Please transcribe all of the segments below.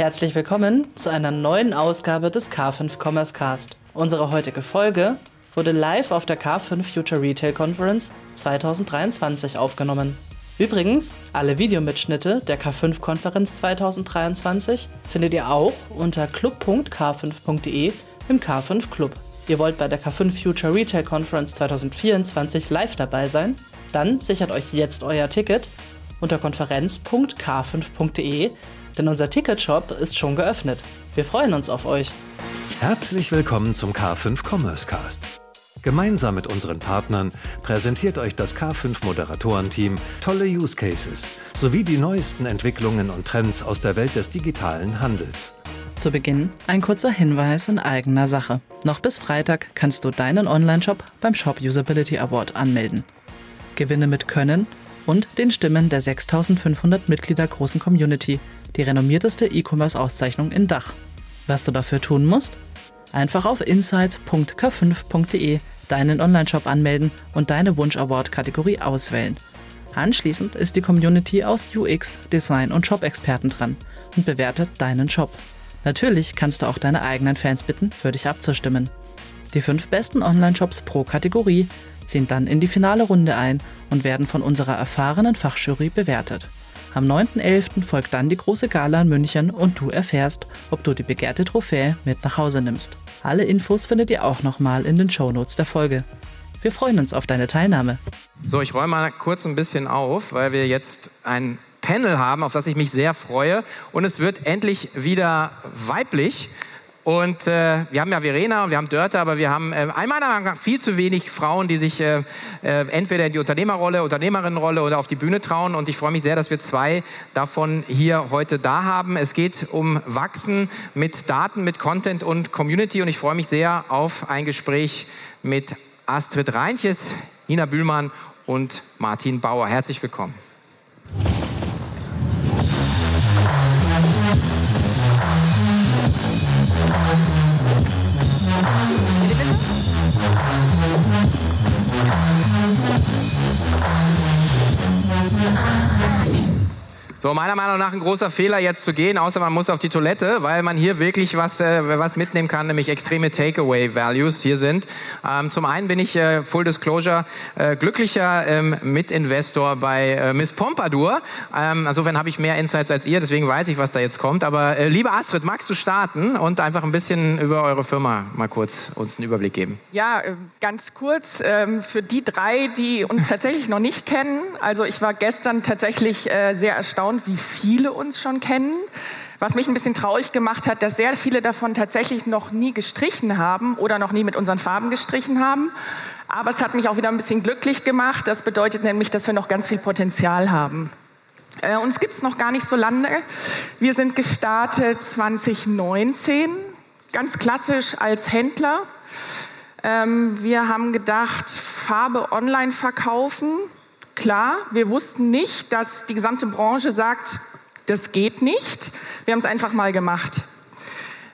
Herzlich willkommen zu einer neuen Ausgabe des K5 Commerce Cast. Unsere heutige Folge wurde live auf der K5 Future Retail Conference 2023 aufgenommen. Übrigens, alle Videomitschnitte der K5-Konferenz 2023 findet ihr auch unter club.k5.de im K5 Club. Ihr wollt bei der K5 Future Retail Conference 2024 live dabei sein? Dann sichert euch jetzt euer Ticket unter konferenz.k5.de denn unser Ticketshop ist schon geöffnet. Wir freuen uns auf euch. Herzlich willkommen zum K5 Commerce Cast. Gemeinsam mit unseren Partnern präsentiert euch das K5 Moderatorenteam tolle Use Cases sowie die neuesten Entwicklungen und Trends aus der Welt des digitalen Handels. Zu Beginn ein kurzer Hinweis in eigener Sache. Noch bis Freitag kannst du deinen Online-Shop beim Shop Usability Award anmelden. Gewinne mit Können und den Stimmen der 6500 Mitglieder großen Community die renommierteste E-Commerce-Auszeichnung in Dach. Was du dafür tun musst? Einfach auf insights.k5.de deinen Online-Shop anmelden und deine Wunsch-Award-Kategorie auswählen. Anschließend ist die Community aus UX, Design und Shop-Experten dran und bewertet deinen Shop. Natürlich kannst du auch deine eigenen Fans bitten, für dich abzustimmen. Die fünf besten Online-Shops pro Kategorie ziehen dann in die finale Runde ein und werden von unserer erfahrenen Fachjury bewertet. Am 9.11. folgt dann die große Gala in München und du erfährst, ob du die begehrte Trophäe mit nach Hause nimmst. Alle Infos findet ihr auch nochmal in den Shownotes der Folge. Wir freuen uns auf deine Teilnahme. So, ich räume mal kurz ein bisschen auf, weil wir jetzt ein Panel haben, auf das ich mich sehr freue. Und es wird endlich wieder weiblich. Und äh, wir haben ja Verena und wir haben Dörte, aber wir haben äh, meiner Meinung nach viel zu wenig Frauen, die sich äh, äh, entweder in die Unternehmerrolle, Unternehmerinnenrolle oder auf die Bühne trauen. Und ich freue mich sehr, dass wir zwei davon hier heute da haben. Es geht um Wachsen mit Daten, mit Content und Community. Und ich freue mich sehr auf ein Gespräch mit Astrid Reinches, Nina Bühlmann und Martin Bauer. Herzlich willkommen. Meiner Meinung nach ein großer Fehler jetzt zu gehen, außer man muss auf die Toilette, weil man hier wirklich was, äh, was mitnehmen kann, nämlich extreme Takeaway-Values hier sind. Ähm, zum einen bin ich, äh, Full Disclosure, äh, glücklicher ähm, Mitinvestor bei äh, Miss Pompadour. Ähm, insofern habe ich mehr Insights als ihr, deswegen weiß ich, was da jetzt kommt. Aber äh, liebe Astrid, magst du starten und einfach ein bisschen über eure Firma mal kurz uns einen Überblick geben? Ja, äh, ganz kurz, ähm, für die drei, die uns tatsächlich noch nicht kennen. Also ich war gestern tatsächlich äh, sehr erstaunt, erstaunt, wie viele uns schon kennen. Was mich ein bisschen traurig gemacht hat, dass sehr viele davon tatsächlich noch nie gestrichen haben oder noch nie mit unseren Farben gestrichen haben. Aber es hat mich auch wieder ein bisschen glücklich gemacht. Das bedeutet nämlich, dass wir noch ganz viel Potenzial haben. Äh, uns gibt es noch gar nicht so lange. Wir sind gestartet 2019, ganz klassisch als Händler. Ähm, wir haben gedacht, Farbe online verkaufen Klar, wir wussten nicht, dass die gesamte Branche sagt, das geht nicht. Wir haben es einfach mal gemacht.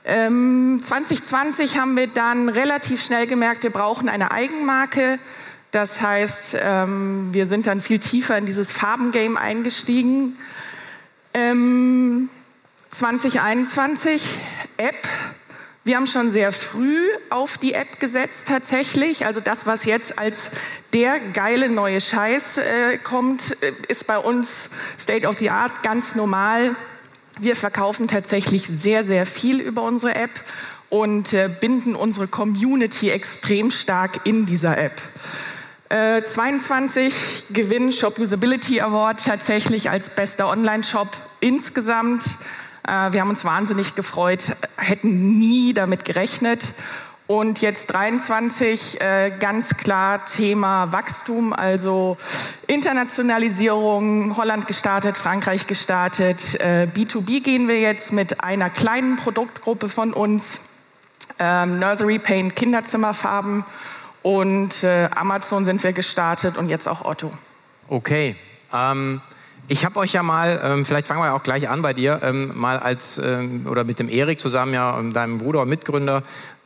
Ähm, 2020 haben wir dann relativ schnell gemerkt, wir brauchen eine Eigenmarke. Das heißt, ähm, wir sind dann viel tiefer in dieses Farbengame eingestiegen. Ähm, 2021 App wir haben schon sehr früh auf die App gesetzt tatsächlich. Also das, was jetzt als der geile neue Scheiß äh, kommt, äh, ist bei uns State of the Art ganz normal. Wir verkaufen tatsächlich sehr, sehr viel über unsere App und äh, binden unsere Community extrem stark in dieser App. Äh, 22 Gewinn Shop Usability Award tatsächlich als bester Online-Shop insgesamt. Äh, wir haben uns wahnsinnig gefreut, hätten nie damit gerechnet. Und jetzt 23, äh, ganz klar Thema Wachstum, also Internationalisierung, Holland gestartet, Frankreich gestartet. Äh, B2B gehen wir jetzt mit einer kleinen Produktgruppe von uns, ähm, Nursery Paint, Kinderzimmerfarben und äh, Amazon sind wir gestartet und jetzt auch Otto. Okay. Ähm ich habe euch ja mal, ähm, vielleicht fangen wir auch gleich an bei dir, ähm, mal als ähm, oder mit dem Erik zusammen, ja, ähm, deinem Bruder und Mitgründer,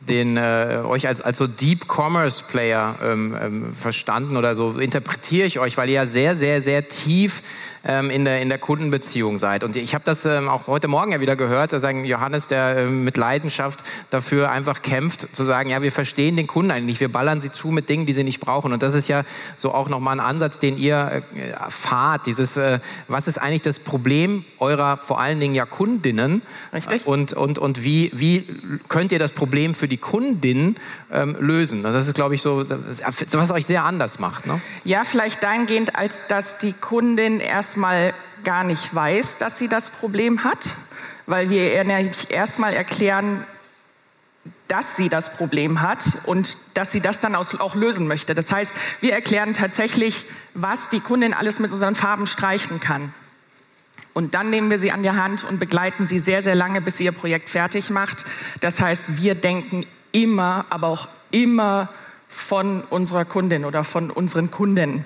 den äh, euch als, als so Deep Commerce Player ähm, ähm, verstanden oder so interpretiere ich euch, weil ihr ja sehr, sehr, sehr tief ähm, in, der, in der Kundenbeziehung seid. Und ich habe das ähm, auch heute Morgen ja wieder gehört, da sagen Johannes, der ähm, mit Leidenschaft dafür einfach kämpft, zu sagen, ja, wir verstehen den Kunden eigentlich, wir ballern sie zu mit Dingen, die sie nicht brauchen. Und das ist ja so auch nochmal ein Ansatz, den ihr äh, fahrt, dieses, äh, was ist eigentlich das Problem eurer vor allen Dingen ja Kundinnen? Richtig. Und, und, und wie, wie könnt ihr das Problem für die Kundin ähm, lösen? Das ist, glaube ich, so, was euch sehr anders macht. Ne? Ja, vielleicht dahingehend, als dass die Kundin erstmal gar nicht weiß, dass sie das Problem hat, weil wir erstmal erklären, dass sie das Problem hat und dass sie das dann auch lösen möchte. Das heißt, wir erklären tatsächlich, was die Kundin alles mit unseren Farben streichen kann. Und dann nehmen wir sie an die Hand und begleiten sie sehr, sehr lange, bis sie ihr Projekt fertig macht. Das heißt, wir denken immer, aber auch immer von unserer Kundin oder von unseren Kunden.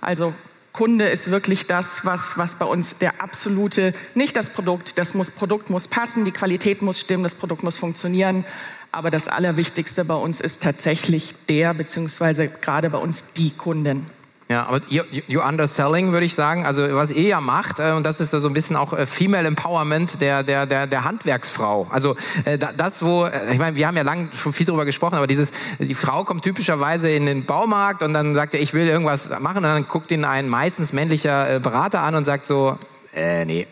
Also Kunde ist wirklich das, was, was bei uns der absolute, nicht das Produkt, das muss, Produkt muss passen, die Qualität muss stimmen, das Produkt muss funktionieren. Aber das Allerwichtigste bei uns ist tatsächlich der, beziehungsweise gerade bei uns die Kunden. Ja, aber you, you underselling, würde ich sagen. Also was ihr ja macht, äh, und das ist so ein bisschen auch äh, Female Empowerment der, der, der, der Handwerksfrau. Also äh, das, wo, äh, ich meine, wir haben ja lange schon viel darüber gesprochen, aber dieses, die Frau kommt typischerweise in den Baumarkt und dann sagt er, ich will irgendwas machen. Und dann guckt ihn ein meistens männlicher äh, Berater an und sagt so, äh, nee.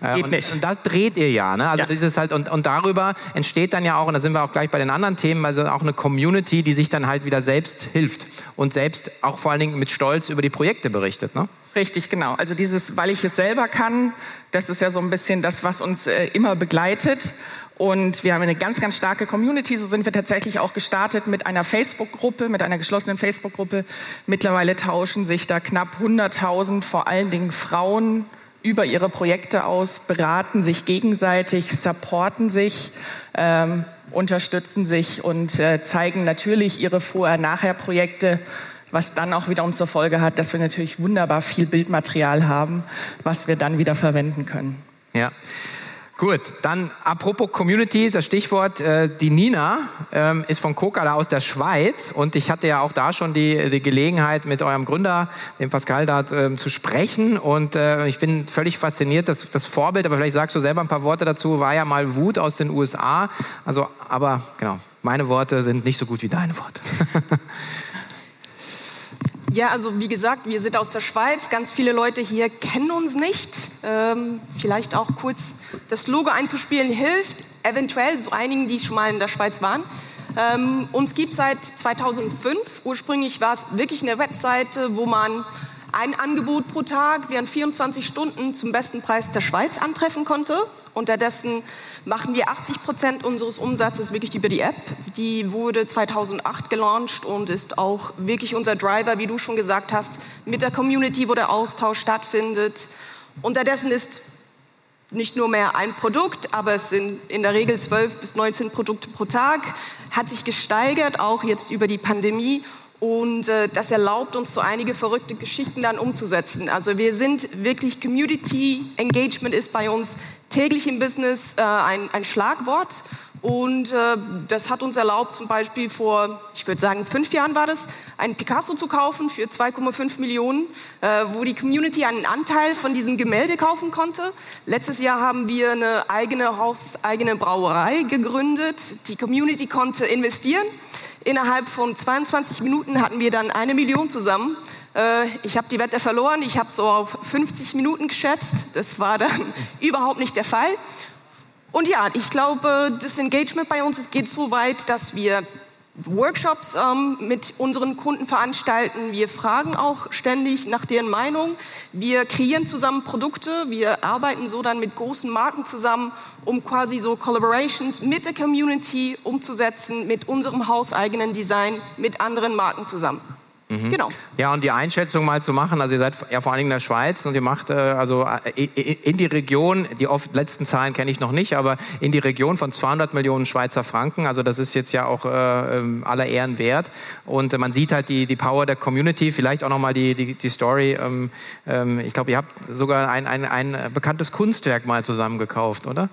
Geht und, nicht. und das dreht ihr ja, ne? Also ja. dieses halt und, und darüber entsteht dann ja auch und da sind wir auch gleich bei den anderen Themen, also auch eine Community, die sich dann halt wieder selbst hilft und selbst auch vor allen Dingen mit Stolz über die Projekte berichtet, ne? Richtig, genau. Also dieses, weil ich es selber kann, das ist ja so ein bisschen das, was uns äh, immer begleitet. Und wir haben eine ganz, ganz starke Community. So sind wir tatsächlich auch gestartet mit einer Facebook-Gruppe, mit einer geschlossenen Facebook-Gruppe. Mittlerweile tauschen sich da knapp 100.000, vor allen Dingen Frauen, über ihre Projekte aus, beraten sich gegenseitig, supporten sich, ähm, unterstützen sich und äh, zeigen natürlich ihre Vorher-Nachher-Projekte, was dann auch wiederum zur Folge hat, dass wir natürlich wunderbar viel Bildmaterial haben, was wir dann wieder verwenden können. Ja. Gut, dann apropos Community, das Stichwort, äh, die Nina ähm, ist von Kokala aus der Schweiz und ich hatte ja auch da schon die, die Gelegenheit mit eurem Gründer, dem Pascal, da äh, zu sprechen und äh, ich bin völlig fasziniert, das, das Vorbild, aber vielleicht sagst du selber ein paar Worte dazu, war ja mal Wut aus den USA, also, aber genau, meine Worte sind nicht so gut wie deine Worte. Ja, also wie gesagt, wir sind aus der Schweiz. Ganz viele Leute hier kennen uns nicht. Ähm, vielleicht auch kurz das Logo einzuspielen hilft. Eventuell so einigen, die schon mal in der Schweiz waren. Ähm, uns gibt seit 2005. Ursprünglich war es wirklich eine Webseite, wo man ein Angebot pro Tag während 24 Stunden zum besten Preis der Schweiz antreffen konnte. Unterdessen machen wir 80 Prozent unseres Umsatzes wirklich über die App. Die wurde 2008 gelauncht und ist auch wirklich unser Driver, wie du schon gesagt hast, mit der Community, wo der Austausch stattfindet. Unterdessen ist nicht nur mehr ein Produkt, aber es sind in der Regel 12 bis 19 Produkte pro Tag, hat sich gesteigert, auch jetzt über die Pandemie. Und äh, das erlaubt uns so einige verrückte Geschichten dann umzusetzen. Also wir sind wirklich Community Engagement ist bei uns täglich im Business äh, ein, ein Schlagwort. Und äh, das hat uns erlaubt, zum Beispiel vor, ich würde sagen, fünf Jahren war das, einen Picasso zu kaufen für 2,5 Millionen, äh, wo die Community einen Anteil von diesem Gemälde kaufen konnte. Letztes Jahr haben wir eine eigene hauseigene Brauerei gegründet. Die Community konnte investieren. Innerhalb von 22 Minuten hatten wir dann eine Million zusammen. Äh, ich habe die Wette verloren, ich habe so auf 50 Minuten geschätzt. Das war dann überhaupt nicht der Fall. Und ja, ich glaube, das Engagement bei uns es geht so weit, dass wir Workshops ähm, mit unseren Kunden veranstalten. Wir fragen auch ständig nach deren Meinung. Wir kreieren zusammen Produkte. Wir arbeiten so dann mit großen Marken zusammen, um quasi so Collaborations mit der Community umzusetzen, mit unserem hauseigenen Design, mit anderen Marken zusammen. Mhm. Genau. Ja, und die Einschätzung mal zu machen, also ihr seid ja vor allen Dingen in der Schweiz und ihr macht äh, also äh, in die Region, die oft letzten Zahlen kenne ich noch nicht, aber in die Region von 200 Millionen Schweizer Franken, also das ist jetzt ja auch äh, ähm, aller Ehren wert und äh, man sieht halt die, die Power der Community, vielleicht auch nochmal die, die, die Story, ähm, ähm, ich glaube, ihr habt sogar ein, ein, ein bekanntes Kunstwerk mal zusammen gekauft, oder?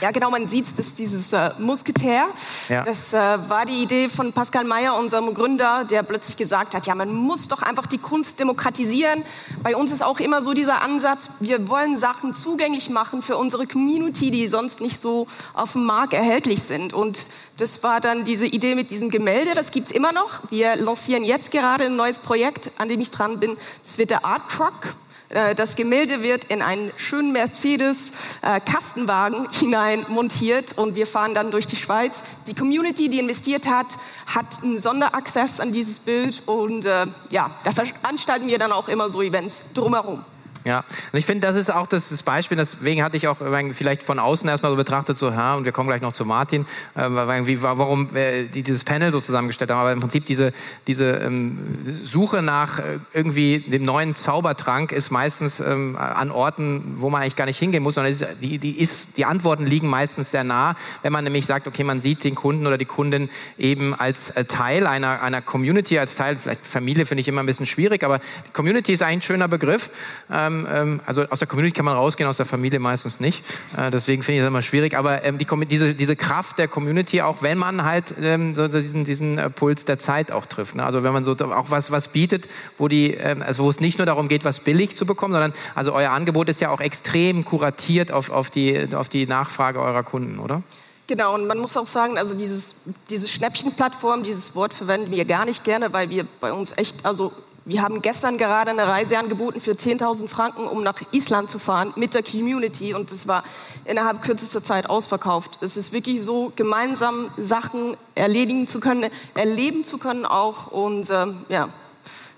Ja, genau, man sieht es, das ist dieses äh, Musketär. Ja. Das äh, war die Idee von Pascal Mayer, unserem Gründer, der plötzlich gesagt hat, ja, man muss doch einfach die Kunst demokratisieren. Bei uns ist auch immer so dieser Ansatz, wir wollen Sachen zugänglich machen für unsere Community, die sonst nicht so auf dem Markt erhältlich sind. Und das war dann diese Idee mit diesem Gemälde, das gibt es immer noch. Wir lancieren jetzt gerade ein neues Projekt, an dem ich dran bin. Das wird der Art Truck. Äh, das Gemälde wird in einen schönen Mercedes-Kastenwagen äh, hinein montiert und wir fahren dann durch die Schweiz. Die Community, die investiert hat, hat einen Sonderaccess an dieses Bild und äh, ja, da veranstalten wir dann auch immer so Events drumherum. Ja, und ich finde, das ist auch das, das, Beispiel, deswegen hatte ich auch vielleicht von außen erstmal so betrachtet, so, ja, und wir kommen gleich noch zu Martin, äh, warum äh, die dieses Panel so zusammengestellt haben, aber im Prinzip diese, diese ähm, Suche nach äh, irgendwie dem neuen Zaubertrank ist meistens ähm, an Orten, wo man eigentlich gar nicht hingehen muss, sondern die, die, ist, die Antworten liegen meistens sehr nah, wenn man nämlich sagt, okay, man sieht den Kunden oder die Kundin eben als äh, Teil einer, einer Community, als Teil, vielleicht Familie finde ich immer ein bisschen schwierig, aber Community ist eigentlich ein schöner Begriff. Ähm, ähm, ähm, also aus der Community kann man rausgehen, aus der Familie meistens nicht. Äh, deswegen finde ich das immer schwierig. Aber ähm, die, diese, diese Kraft der Community, auch wenn man halt ähm, so diesen, diesen äh, Puls der Zeit auch trifft. Ne? Also wenn man so auch was, was bietet, wo, die, ähm, also wo es nicht nur darum geht, was billig zu bekommen, sondern also euer Angebot ist ja auch extrem kuratiert auf, auf, die, auf die Nachfrage eurer Kunden, oder? Genau, und man muss auch sagen, also dieses, diese Schnäppchenplattform, dieses Wort verwenden wir gar nicht gerne, weil wir bei uns echt, also wir haben gestern gerade eine Reise angeboten für 10.000 Franken, um nach Island zu fahren mit der Community und es war innerhalb kürzester Zeit ausverkauft. Es ist wirklich so, gemeinsam Sachen erledigen zu können, erleben zu können auch und ähm, ja,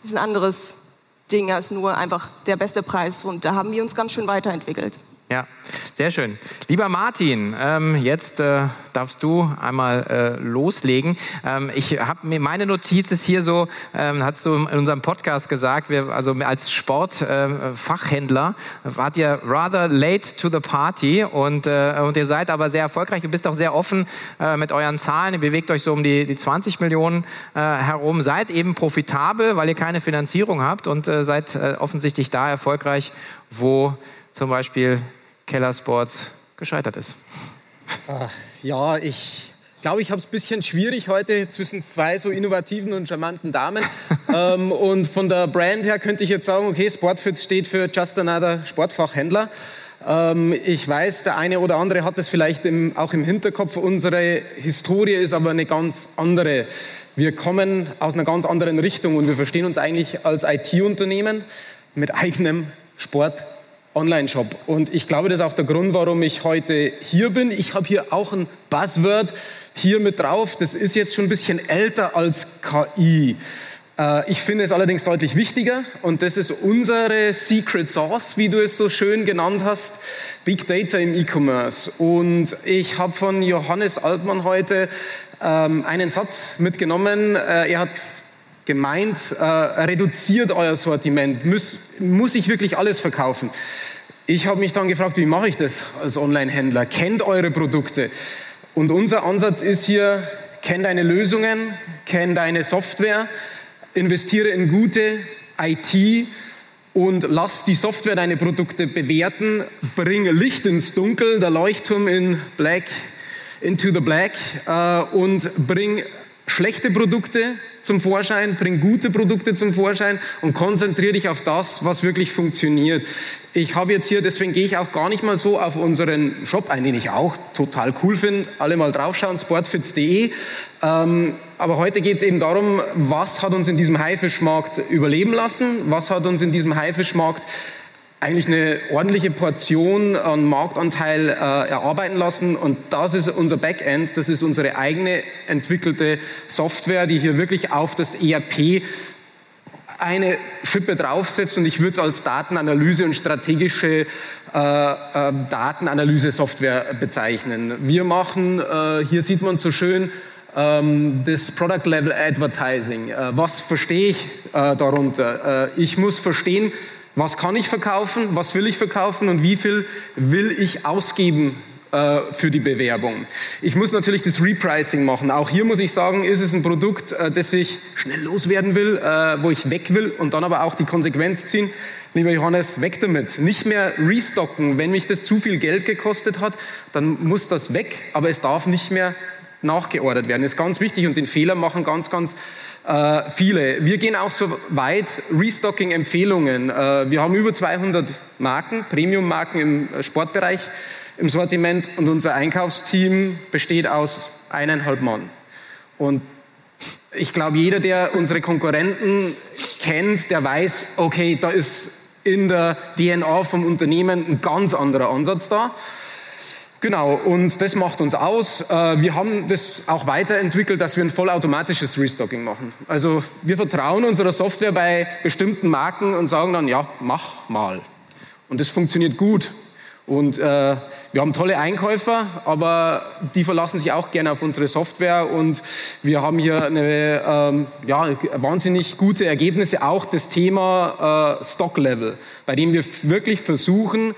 ist ein anderes Ding als nur einfach der beste Preis und da haben wir uns ganz schön weiterentwickelt. Ja, sehr schön. Lieber Martin, ähm, jetzt äh, darfst du einmal äh, loslegen. Ähm, ich habe mir meine Notiz ist hier so, ähm, hast du in unserem Podcast gesagt, wir, also als Sportfachhändler äh, wart ihr rather late to the party und, äh, und ihr seid aber sehr erfolgreich. Du bist auch sehr offen äh, mit euren Zahlen. Ihr bewegt euch so um die, die 20 Millionen äh, herum. Seid eben profitabel, weil ihr keine Finanzierung habt und äh, seid offensichtlich da erfolgreich, wo zum Beispiel Keller Sports gescheitert ist? Ach, ja, ich glaube, ich habe es ein bisschen schwierig heute zwischen zwei so innovativen und charmanten Damen. ähm, und von der Brand her könnte ich jetzt sagen, okay, Sportfit steht für Just Another Sportfachhändler. Ähm, ich weiß, der eine oder andere hat es vielleicht im, auch im Hinterkopf. Unsere Historie ist aber eine ganz andere. Wir kommen aus einer ganz anderen Richtung und wir verstehen uns eigentlich als IT-Unternehmen mit eigenem Sport Online-Shop. Und ich glaube, das ist auch der Grund, warum ich heute hier bin. Ich habe hier auch ein Buzzword hier mit drauf. Das ist jetzt schon ein bisschen älter als KI. Äh, ich finde es allerdings deutlich wichtiger und das ist unsere Secret Sauce, wie du es so schön genannt hast, Big Data im E-Commerce. Und ich habe von Johannes Altmann heute ähm, einen Satz mitgenommen. Äh, er hat gemeint, äh, reduziert euer Sortiment, muss, muss ich wirklich alles verkaufen? Ich habe mich dann gefragt, wie mache ich das als Online-Händler? Kennt eure Produkte. Und unser Ansatz ist hier, kenn deine Lösungen, kenn deine Software, investiere in gute IT und lass die Software deine Produkte bewerten, bring Licht ins Dunkel, der Leuchtturm in Black, into the Black äh, und bring schlechte Produkte zum Vorschein, bring gute Produkte zum Vorschein und konzentriere dich auf das, was wirklich funktioniert. Ich habe jetzt hier, deswegen gehe ich auch gar nicht mal so auf unseren Shop ein, den ich auch total cool finde. Alle mal draufschauen, sportfits.de. Ähm, aber heute geht es eben darum, was hat uns in diesem Haifischmarkt überleben lassen? Was hat uns in diesem Haifischmarkt eigentlich eine ordentliche Portion an Marktanteil äh, erarbeiten lassen. Und das ist unser Backend, das ist unsere eigene entwickelte Software, die hier wirklich auf das ERP eine Schippe draufsetzt und ich würde es als Datenanalyse und strategische äh, äh, Datenanalyse-Software bezeichnen. Wir machen, äh, hier sieht man so schön, ähm, das Product Level Advertising. Äh, was verstehe ich äh, darunter? ich muss verstehen, was kann ich verkaufen? Was will ich verkaufen? Und wie viel will ich ausgeben äh, für die Bewerbung? Ich muss natürlich das Repricing machen. Auch hier muss ich sagen, ist es ein Produkt, äh, das ich schnell loswerden will, äh, wo ich weg will und dann aber auch die Konsequenz ziehen. lieber Johannes, weg damit. Nicht mehr restocken. Wenn mich das zu viel Geld gekostet hat, dann muss das weg, aber es darf nicht mehr nachgeordert werden. Das ist ganz wichtig und den Fehler machen ganz, ganz äh, viele. Wir gehen auch so weit, Restocking-Empfehlungen. Äh, wir haben über 200 Marken, Premium-Marken im Sportbereich im Sortiment und unser Einkaufsteam besteht aus eineinhalb Mann. Und ich glaube, jeder, der unsere Konkurrenten kennt, der weiß, okay, da ist in der DNA vom Unternehmen ein ganz anderer Ansatz da. Genau, und das macht uns aus. Äh, wir haben das auch weiterentwickelt, dass wir ein vollautomatisches Restocking machen. Also wir vertrauen unserer Software bei bestimmten Marken und sagen dann, ja, mach mal. Und das funktioniert gut. Und äh, wir haben tolle Einkäufer, aber die verlassen sich auch gerne auf unsere Software und wir haben hier eine, ähm, ja, wahnsinnig gute Ergebnisse. Auch das Thema äh, Stock Level, bei dem wir wirklich versuchen,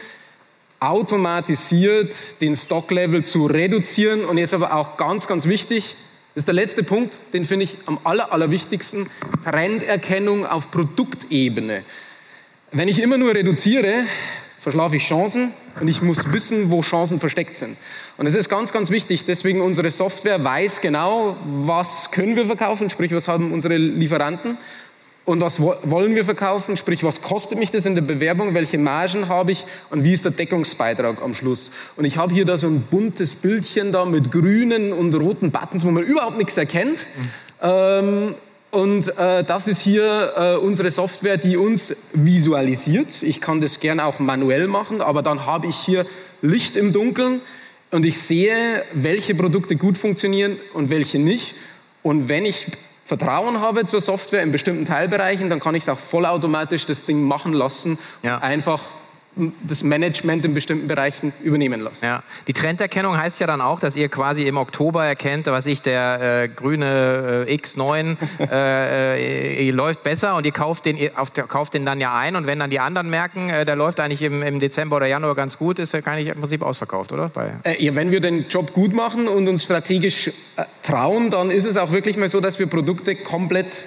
automatisiert den Stocklevel zu reduzieren. Und jetzt aber auch ganz, ganz wichtig, das ist der letzte Punkt, den finde ich am aller, allerwichtigsten, Trenderkennung auf Produktebene. Wenn ich immer nur reduziere, verschlafe ich Chancen und ich muss wissen, wo Chancen versteckt sind. Und es ist ganz, ganz wichtig. Deswegen unsere Software weiß genau, was können wir verkaufen, sprich, was haben unsere Lieferanten und was wollen wir verkaufen, sprich, was kostet mich das in der Bewerbung, welche Margen habe ich und wie ist der Deckungsbeitrag am Schluss. Und ich habe hier da so ein buntes Bildchen da mit grünen und roten Buttons, wo man überhaupt nichts erkennt. Mhm. Ähm, und äh, das ist hier äh, unsere Software, die uns visualisiert. Ich kann das gerne auch manuell machen, aber dann habe ich hier Licht im Dunkeln und ich sehe, welche Produkte gut funktionieren und welche nicht. Und wenn ich Vertrauen habe zur Software in bestimmten Teilbereichen, dann kann ich es auch vollautomatisch das Ding machen lassen ja. und einfach das Management in bestimmten Bereichen übernehmen lassen. Ja. Die Trenderkennung heißt ja dann auch, dass ihr quasi im Oktober erkennt, was ich der äh, grüne äh, X9 äh, äh, läuft besser und ihr kauft den, ihr auf, kauft den dann ja ein und wenn dann die anderen merken, äh, der läuft eigentlich im, im, Dezember oder Januar ganz gut, ist er gar nicht im Prinzip ausverkauft, oder? Bei äh, ja, wenn wir den Job gut machen und uns strategisch trauen, dann ist es auch wirklich mal so, dass wir Produkte komplett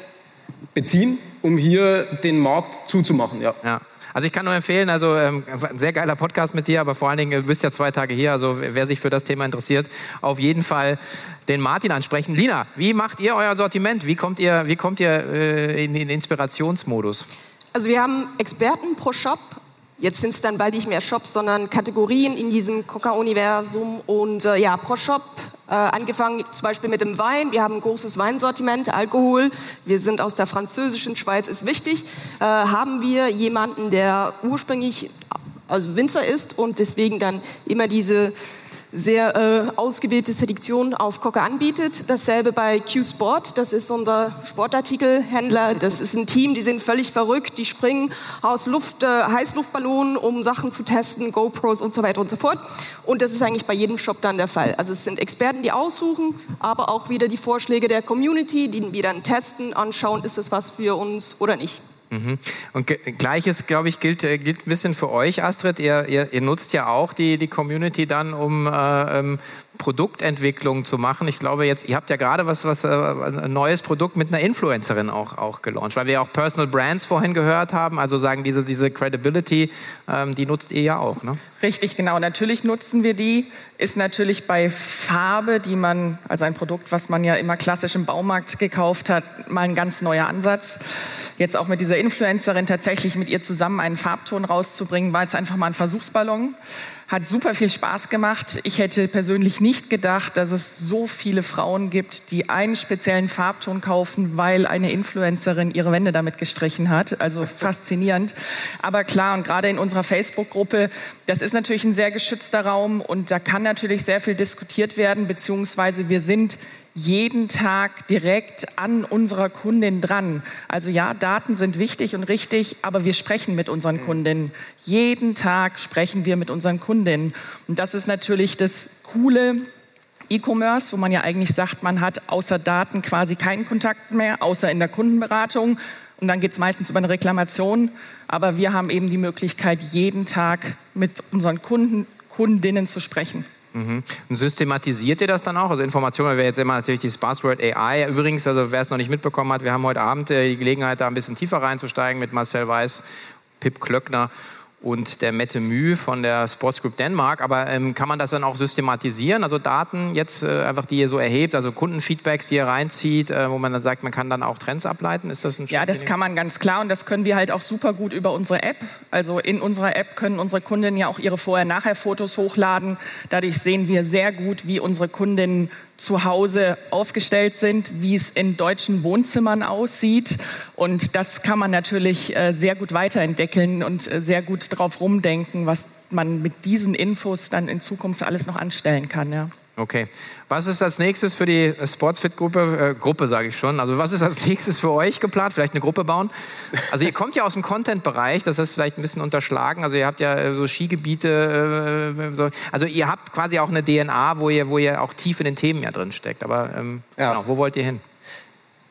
beziehen, um hier den Markt zuzumachen. Ja. ja. Also ich kann nur empfehlen, also ähm, ein sehr geiler Podcast mit dir, aber vor allen Dingen, du bist ja zwei Tage hier, also wer sich für das Thema interessiert, auf jeden Fall den Martin ansprechen. Lina, wie macht ihr euer Sortiment? Wie kommt ihr, wie kommt ihr äh, in den Inspirationsmodus? Also wir haben Experten pro Shop. Jetzt sind es dann bald nicht mehr Shops, sondern Kategorien in diesem Coca-Universum. Und äh, ja, pro Shop äh, angefangen zum Beispiel mit dem Wein. Wir haben ein großes Weinsortiment, Alkohol. Wir sind aus der französischen Schweiz, ist wichtig. Äh, haben wir jemanden, der ursprünglich also Winzer ist und deswegen dann immer diese sehr äh, ausgewählte Selektion auf Cocker anbietet. Dasselbe bei Q-Sport, das ist unser Sportartikelhändler. Das ist ein Team, die sind völlig verrückt, die springen aus Luft, äh, Heißluftballonen, um Sachen zu testen, GoPros und so weiter und so fort. Und das ist eigentlich bei jedem Shop dann der Fall. Also es sind Experten, die aussuchen, aber auch wieder die Vorschläge der Community, die dann testen, anschauen, ist es was für uns oder nicht. Mhm. Und gleiches, glaube ich, gilt, äh, gilt ein bisschen für euch, Astrid. Ihr, ihr, ihr nutzt ja auch die, die Community dann, um äh, ähm, Produktentwicklung zu machen. Ich glaube jetzt, ihr habt ja gerade was, was äh, ein neues Produkt mit einer Influencerin auch, auch gelauncht, weil wir ja auch Personal Brands vorhin gehört haben. Also sagen diese, diese Credibility, ähm, die nutzt ihr ja auch, ne? Richtig, genau. Natürlich nutzen wir die. Ist natürlich bei Farbe, die man, also ein Produkt, was man ja immer klassisch im Baumarkt gekauft hat, mal ein ganz neuer Ansatz. Jetzt auch mit dieser Influencerin tatsächlich mit ihr zusammen einen Farbton rauszubringen, war jetzt einfach mal ein Versuchsballon. Hat super viel Spaß gemacht. Ich hätte persönlich nicht gedacht, dass es so viele Frauen gibt, die einen speziellen Farbton kaufen, weil eine Influencerin ihre Wände damit gestrichen hat. Also faszinierend. Aber klar, und gerade in unserer Facebook-Gruppe, das ist natürlich ein sehr geschützter Raum und da kann natürlich sehr viel diskutiert werden, beziehungsweise wir sind jeden Tag direkt an unserer Kundin dran. Also ja, Daten sind wichtig und richtig, aber wir sprechen mit unseren mhm. Kundinnen. Jeden Tag sprechen wir mit unseren Kundinnen. Und das ist natürlich das Coole E-Commerce, wo man ja eigentlich sagt, man hat außer Daten quasi keinen Kontakt mehr, außer in der Kundenberatung. Und dann geht es meistens über eine Reklamation. Aber wir haben eben die Möglichkeit, jeden Tag mit unseren Kunden, Kundinnen zu sprechen. Mhm. Und systematisiert ihr das dann auch? Also Informationen wäre jetzt immer natürlich dieses Buzzword AI. Übrigens, also wer es noch nicht mitbekommen hat, wir haben heute Abend äh, die Gelegenheit, da ein bisschen tiefer reinzusteigen mit Marcel Weiß Pip Klöckner und der Mette Mühe von der Sports Group Denmark. Aber ähm, kann man das dann auch systematisieren? Also Daten jetzt äh, einfach, die ihr so erhebt, also Kundenfeedbacks, die ihr reinzieht, äh, wo man dann sagt, man kann dann auch Trends ableiten? Ist das ein Ja, das kann man ganz klar und das können wir halt auch super gut über unsere App. Also in unserer App können unsere Kundinnen ja auch ihre Vorher-Nachher-Fotos hochladen. Dadurch sehen wir sehr gut, wie unsere Kundinnen zu Hause aufgestellt sind, wie es in deutschen Wohnzimmern aussieht. Und das kann man natürlich äh, sehr gut weiterentwickeln und äh, sehr gut drauf rumdenken, was man mit diesen Infos dann in Zukunft alles noch anstellen kann. Ja. Okay. Was ist als nächstes für die Sportsfit-Gruppe? Äh, Gruppe sage ich schon. Also was ist als nächstes für euch geplant? Vielleicht eine Gruppe bauen? Also ihr kommt ja aus dem Content-Bereich, das ist vielleicht ein bisschen unterschlagen. Also ihr habt ja äh, so Skigebiete. Äh, so. Also ihr habt quasi auch eine DNA, wo ihr, wo ihr auch tief in den Themen ja drin steckt. Aber ähm, ja. genau, wo wollt ihr hin?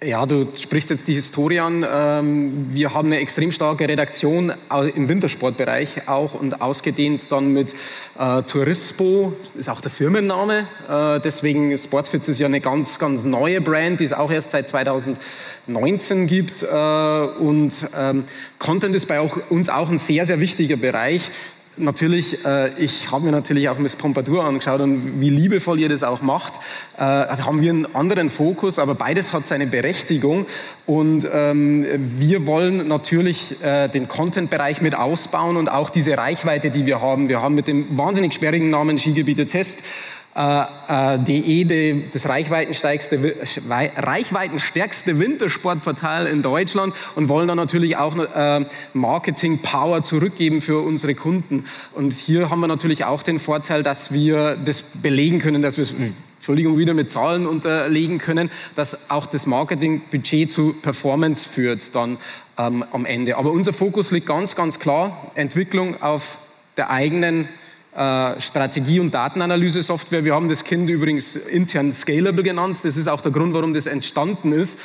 Ja, du sprichst jetzt die Historie an. Ähm, wir haben eine extrem starke Redaktion im Wintersportbereich auch und ausgedehnt dann mit äh, Turispo, das ist auch der Firmenname. Äh, deswegen Sportfits ist ja eine ganz, ganz neue Brand, die es auch erst seit 2019 gibt. Äh, und ähm, Content ist bei uns auch ein sehr, sehr wichtiger Bereich natürlich, äh, ich habe mir natürlich auch Miss Pompadour angeschaut und wie liebevoll ihr das auch macht, äh, haben wir einen anderen Fokus, aber beides hat seine Berechtigung und ähm, wir wollen natürlich äh, den Content-Bereich mit ausbauen und auch diese Reichweite, die wir haben. Wir haben mit dem wahnsinnig sperrigen Namen Skigebiete Test äh, äh, DE, das reichweitenstärkste, reichweitenstärkste Wintersportportal in Deutschland und wollen dann natürlich auch äh, Marketing-Power zurückgeben für unsere Kunden. Und hier haben wir natürlich auch den Vorteil, dass wir das belegen können, dass wir es Entschuldigung, wieder mit Zahlen unterlegen können, dass auch das Marketingbudget zu Performance führt dann ähm, am Ende. Aber unser Fokus liegt ganz, ganz klar, Entwicklung auf der eigenen äh, Strategie- und Datenanalyse-Software. Wir haben das Kind übrigens intern Scalable genannt. Das ist auch der Grund, warum das entstanden ist,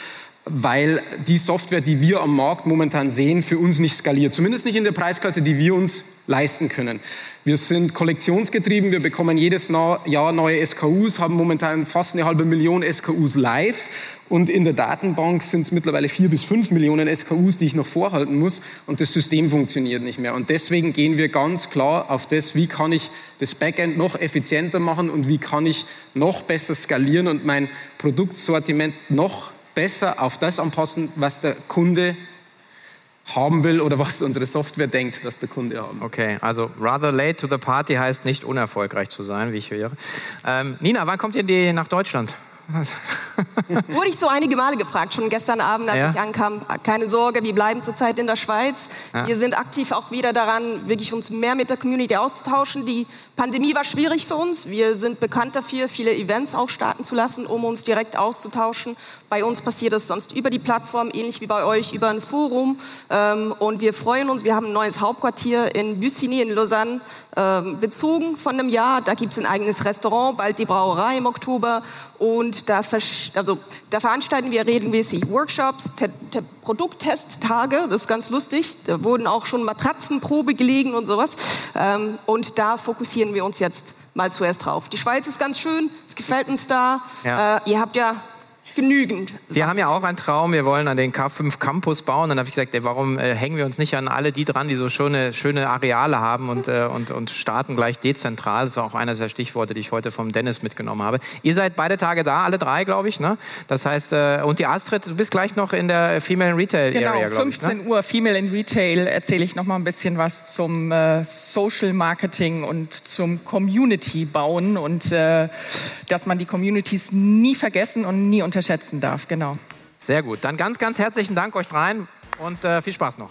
weil die Software, die wir am Markt momentan sehen, für uns nicht skaliert. Zumindest nicht in der Preisklasse, die wir uns leisten können. Wir sind kollektionsgetrieben, wir bekommen jedes Jahr neue SKUs, haben momentan fast eine halbe Million SKUs live und in der Datenbank sind es mittlerweile vier bis fünf Millionen SKUs, die ich noch vorhalten muss und das System funktioniert nicht mehr. Und deswegen gehen wir ganz klar auf das, wie kann ich das Backend noch effizienter machen und wie kann ich noch besser skalieren und mein Produktsortiment noch besser auf das anpassen, was der Kunde haben will oder was unsere Software denkt, dass der Kunde haben. Okay, also rather late to the party heißt nicht unerfolgreich zu sein, wie ich höre. Ähm, Nina, wann kommt ihr nach Deutschland? Wurde ich so einige Male gefragt, schon gestern Abend, als ja. ich ankam. Keine Sorge, wir bleiben zurzeit in der Schweiz. Ja. Wir sind aktiv auch wieder daran, wirklich uns mehr mit der Community auszutauschen. Die Pandemie war schwierig für uns. Wir sind bekannt dafür, viele Events auch starten zu lassen, um uns direkt auszutauschen. Bei uns passiert es sonst über die Plattform, ähnlich wie bei euch, über ein Forum. Ähm, und wir freuen uns. Wir haben ein neues Hauptquartier in Bussigny in Lausanne ähm, bezogen von einem Jahr. Da gibt es ein eigenes Restaurant, bald die Brauerei im Oktober. Und da, also, da veranstalten wir regelmäßig Workshops, Te Te Produkttesttage, das ist ganz lustig. Da wurden auch schon Matratzenprobe gelegen und sowas. Ähm, und da fokussieren wir uns jetzt mal zuerst drauf. Die Schweiz ist ganz schön, es gefällt uns da. Ja. Äh, ihr habt ja genügend. Wir haben ja auch einen Traum, wir wollen an den K5 Campus bauen. Dann habe ich gesagt, ey, warum äh, hängen wir uns nicht an alle die dran, die so schöne, schöne Areale haben und, äh, und, und starten gleich dezentral. Das ist auch eines der Stichworte, die ich heute vom Dennis mitgenommen habe. Ihr seid beide Tage da, alle drei, glaube ich. Ne? Das heißt, äh, und die Astrid, du bist gleich noch in der Female Retail genau, Area, Genau, 15 ich, ne? Uhr Female in Retail erzähle ich noch mal ein bisschen was zum äh, Social Marketing und zum Community bauen und äh, dass man die Communities nie vergessen und nie unterschätzen darf. Genau. Sehr gut. Dann ganz, ganz herzlichen Dank euch dreien und äh, viel Spaß noch.